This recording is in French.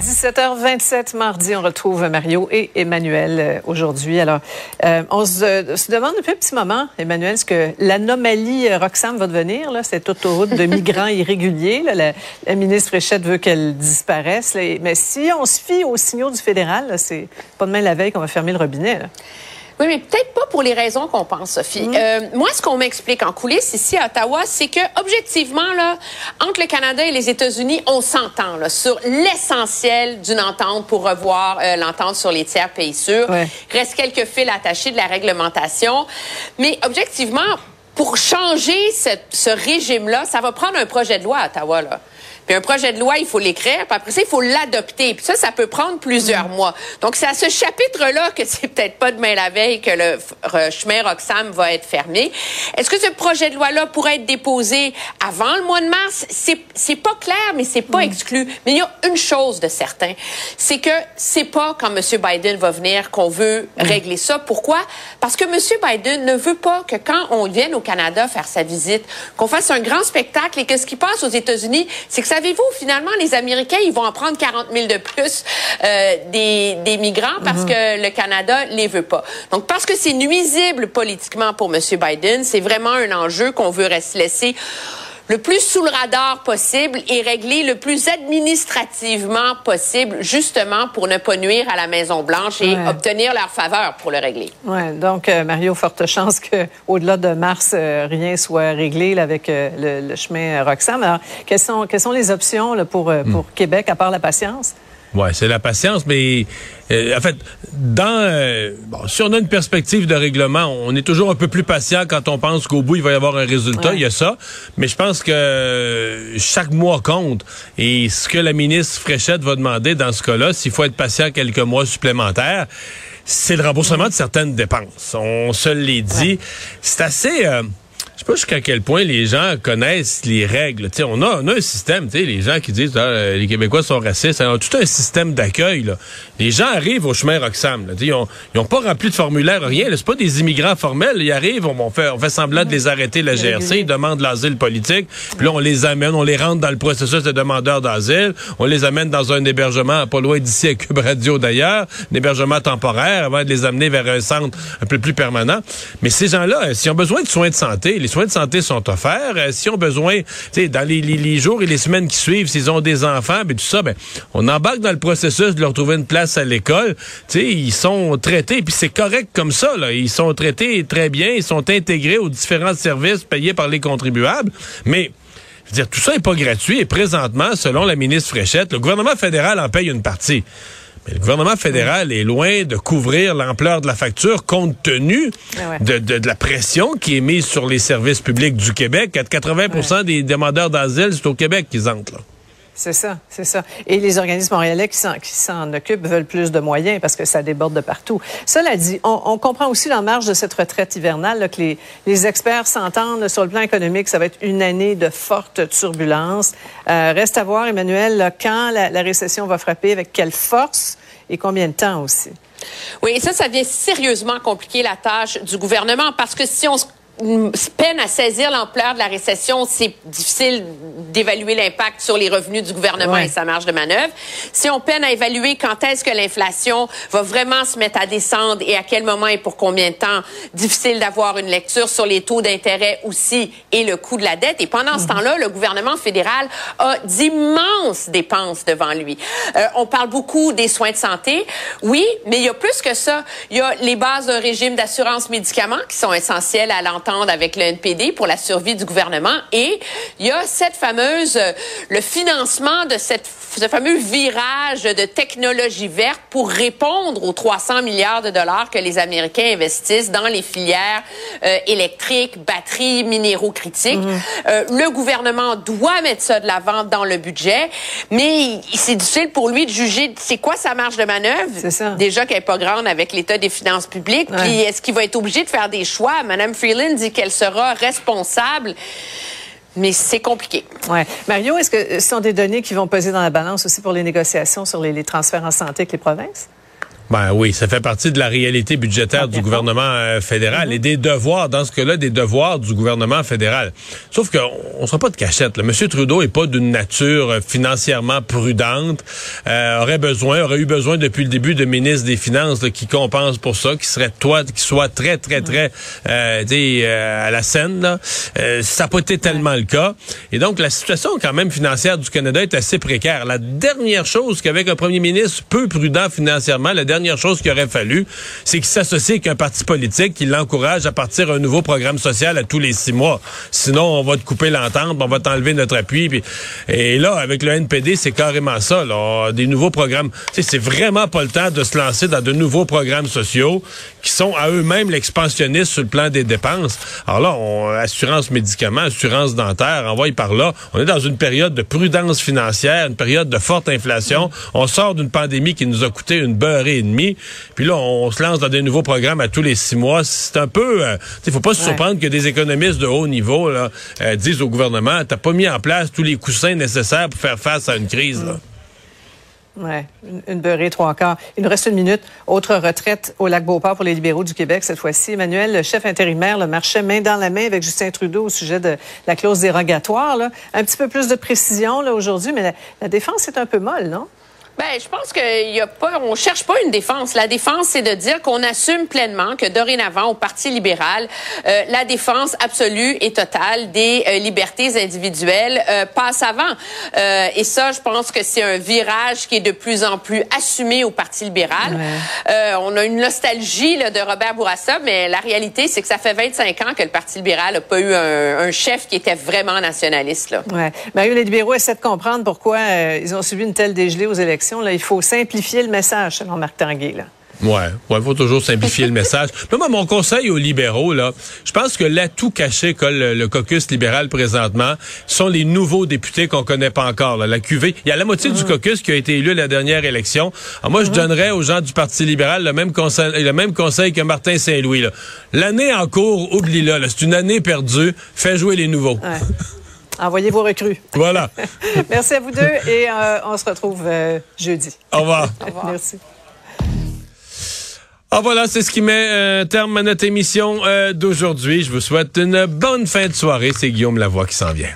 17h27 mardi, on retrouve Mario et Emmanuel euh, aujourd'hui. Alors, euh, on se, se, demande depuis un petit moment, Emmanuel, ce que l'anomalie euh, Roxham va devenir, là, cette autoroute de migrants irréguliers. Là, la, ministre Fréchette veut qu'elle disparaisse. mais si on se fie aux signaux du fédéral, c'est pas demain la veille qu'on va fermer le robinet. Oui, mais peut-être pas pour les raisons qu'on pense, Sophie. Mm. Euh, moi, ce qu'on m'explique en coulisses ici à Ottawa, c'est que objectivement, là, entre le Canada et les États-Unis, on s'entend là, sur l'essentiel d'une entente pour revoir euh, l'entente sur les tiers pays sûrs. Il reste quelques fils attachés de la réglementation, mais objectivement, pour changer ce régime-là, ça va prendre un projet de loi à Ottawa. Là. Puis un projet de loi, il faut l'écrire, puis après ça, il faut l'adopter. Puis ça, ça peut prendre plusieurs mm. mois. Donc, c'est à ce chapitre-là que c'est peut-être pas demain la veille que le chemin Roxham va être fermé. Est-ce que ce projet de loi-là pourrait être déposé avant le mois de mars? C'est, pas clair, mais c'est pas mm. exclu. Mais il y a une chose de certain, c'est que c'est pas quand M. Biden va venir qu'on veut mm. régler ça. Pourquoi? Parce que M. Biden ne veut pas que quand on vienne au Canada faire sa visite, qu'on fasse un grand spectacle et que ce qui passe aux États-Unis, c'est que savez-vous, finalement, les Américains, ils vont en prendre 40 000 de plus euh, des, des, migrants parce mhm. que le Canada les veut pas. Donc, parce que c'est nuisible politiquement pour M. Biden, c'est vraiment un enjeu qu'on veut laisser le plus sous le radar possible et régler le plus administrativement possible, justement pour ne pas nuire à la Maison Blanche et obtenir leur faveur pour le régler. Ouais, donc euh, Mario, forte chance que au-delà de mars, euh, rien soit réglé là, avec euh, le, chemin Roxham. Alors, quelles sont quelles sont les options là, pour pour hmm. Québec à part la patience? Ouais, c'est la patience, mais euh, en fait, dans euh, bon, si on a une perspective de règlement, on est toujours un peu plus patient quand on pense qu'au bout il va y avoir un résultat. Il y a ça, mais je pense que chaque mois compte. Et ce que la ministre Fréchette va demander dans ce cas-là, s'il faut être patient quelques mois supplémentaires, c'est le remboursement de certaines dépenses. On se l'est dit. C'est assez. Euh, je sais pas jusqu'à quel point les gens connaissent les règles. sais, on a, on a un système, les gens qui disent ah, les Québécois sont racistes, on a tout un système d'accueil. Les gens arrivent au chemin Roxham. Là, ils ont, ils ont pas rempli de formulaire, rien. C'est pas des immigrants formels. Ils arrivent, on, fait, on fait semblant de les arrêter la GRC, ils demandent l'asile politique. Puis là, on les amène, on les rentre dans le processus de demandeurs d'asile. On les amène dans un hébergement pas loin d'ici à Cube Radio d'ailleurs, un hébergement temporaire avant de les amener vers un centre un peu plus permanent. Mais ces gens-là, s'ils ont besoin de soins de santé, les soins de santé sont offerts. Euh, s'ils ont besoin, dans les, les, jours et les semaines qui suivent, s'ils ont des enfants, ben tout ça, ben on embarque dans le processus de leur trouver une place à l'école. Ils sont traités, puis c'est correct comme ça. Ils sont traités très bien, ils sont intégrés aux différents services payés par les contribuables. Mais je veux dire, tout ça n'est pas gratuit et présentement, selon la ministre Fréchette, le gouvernement fédéral en paye une partie. Mais le gouvernement fédéral est loin de couvrir l'ampleur de la facture compte tenu ah de, de, la pression qui est mise sur les services publics du Québec. 80 des demandeurs d'asile, c'est au Québec qu'ils entrent. Là. C'est ça, c'est ça. Et les organismes montréalais qui s'en occupent veulent plus de moyens parce que ça déborde de partout. Cela dit, on, comprend aussi en marge de cette retraite hivernale que les, les experts s'entendent sur le plan économique. Ça va être une année de forte turbulence. Euh, reste à voir, Emmanuel, quand la, la récession va frapper, avec quelle force et combien de temps aussi? Oui, et ça, ça vient sérieusement compliquer la tâche du gouvernement parce que si on se peine à saisir l'ampleur de la récession, c'est difficile d'évaluer l'impact sur les revenus du gouvernement et sa marge de manœuvre. Si on peine à évaluer quand est-ce que l'inflation va vraiment se mettre à descendre et à quel moment et pour combien de temps, difficile d'avoir une lecture sur les taux d'intérêt aussi et le coût de la dette. Et pendant ce mhm. temps-là, le gouvernement fédéral a d'immenses dépenses devant lui. Euh, on parle beaucoup des soins de santé, oui, mais il y a plus que ça. Il y a les bases d'un régime d'assurance médicaments qui sont essentiels à avec le NPD pour la survie du gouvernement. Et il y a cette fameuse, le financement de cette, ce fameux virage de technologie verte pour répondre aux 300 milliards de dollars que les Américains investissent dans les filières euh, électriques, batteries, minéraux critiques. Mhm. Euh, le gouvernement doit mettre ça de l'avant dans le budget, mais c'est difficile pour lui de juger c'est quoi sa marge de manœuvre. Ça. Déjà qu'elle n'est pas grande avec l'état des finances publiques. Puis est-ce qu'il va être obligé de faire des choix? Madame Freeland dit qu'elle sera responsable. Mais c'est compliqué. Ouais. Mario, est-ce que ce sont des données qui vont peser dans la balance aussi pour les négociations sur les, transferts en santé avec les provinces? Ben oui, ça fait partie de la réalité budgétaire du gouvernement euh, fédéral et des devoirs, dans ce cas-là, des devoirs du gouvernement fédéral. Sauf qu'on ne sera pas de cachette. Là. M. Trudeau est pas d'une nature euh, financièrement prudente, euh, aurait besoin, aurait eu besoin depuis le début de ministre des Finances qui compense pour ça, qui serait toi, qui soit très, très, très euh, à la scène. Là. ça n'a pas été tellement le cas. Et donc, la situation quand même financière du Canada est assez précaire. La dernière chose qu'avec un premier ministre peu prudent financièrement, la dernière chose qu'il aurait fallu, c'est qu'il s'associe avec un parti politique qui l'encourage à partir un nouveau programme social à tous les six mois. Sinon, on va te couper l'entente, on va t'enlever notre appui. et là, avec le NPD, c'est carrément ça. Là, des nouveaux programmes. C'est vraiment pas le temps de se lancer dans de nouveaux programmes sociaux qui sont à eux-mêmes l'expansionniste sur le plan des dépenses. Alors là, on, assurance médicaments, assurance dentaire, envoie par là. On est dans une période de prudence financière, une période de forte inflation. On sort d'une pandémie qui nous a coûté une beurrée demi. Puis là, on, se lance dans des nouveaux programmes à tous les six mois. C'est un peu... Il euh, faut pas se surprendre que des économistes de haut niveau là, euh, disent au gouvernement, t'as pas mis en place tous les coussins nécessaires pour faire face à une crise. Là. Oui, une, beurrée, trois quarts. Il nous reste une minute. Autre retraite au lac Beauport pour les libéraux du Québec cette fois-ci. Emmanuel, le chef intérimaire, le marchait main dans la main avec Justin Trudeau au sujet de la clause dérogatoire. Là. Un petit peu plus de précision là aujourd'hui, mais la défense est un peu molle, non? Ben, je pense qu'il y a pas, on cherche pas une défense. La défense, c'est de dire qu'on assume pleinement que dorénavant, au Parti libéral, euh, la défense absolue et totale des euh, libertés individuelles euh, passe avant. et ça, je pense que c'est un virage qui est de plus en plus assumé au Parti libéral. on a une nostalgie là, de Robert Bourassa, mais la réalité, c'est que ça fait 25 ans que le Parti libéral n'a pas eu un, un, chef qui était vraiment nationaliste. Là. Ouais. Mario, les libéraux essaient de comprendre pourquoi ils ont subi une telle dégelée aux élections il faut simplifier le message, selon Marc Tanguay. Là. Ouais, il faut toujours simplifier le message. Mais moi, mon conseil aux libéraux, là, je pense que l'atout caché que le, caucus libéral présentement sont les nouveaux députés qu'on connaît pas encore. La QV, il y a la moitié du mmh. caucus qui a été élu à la dernière élection. Alors moi, je mmh. donnerais aux gens du Parti libéral le même conseil, le même conseil que Martin Saint-Louis. L'année en cours, oublie-la. c'est une année perdue. Fais jouer les nouveaux. Envoyez vos recrues. Voilà. Merci à vous deux et euh, on se retrouve euh, jeudi. Au revoir. Au revoir. Merci. Ah voilà, c'est ce qui met euh, terme à notre émission d'aujourd'hui. Je vous souhaite une bonne fin de soirée. C'est Guillaume Lavoie qui s'en vient.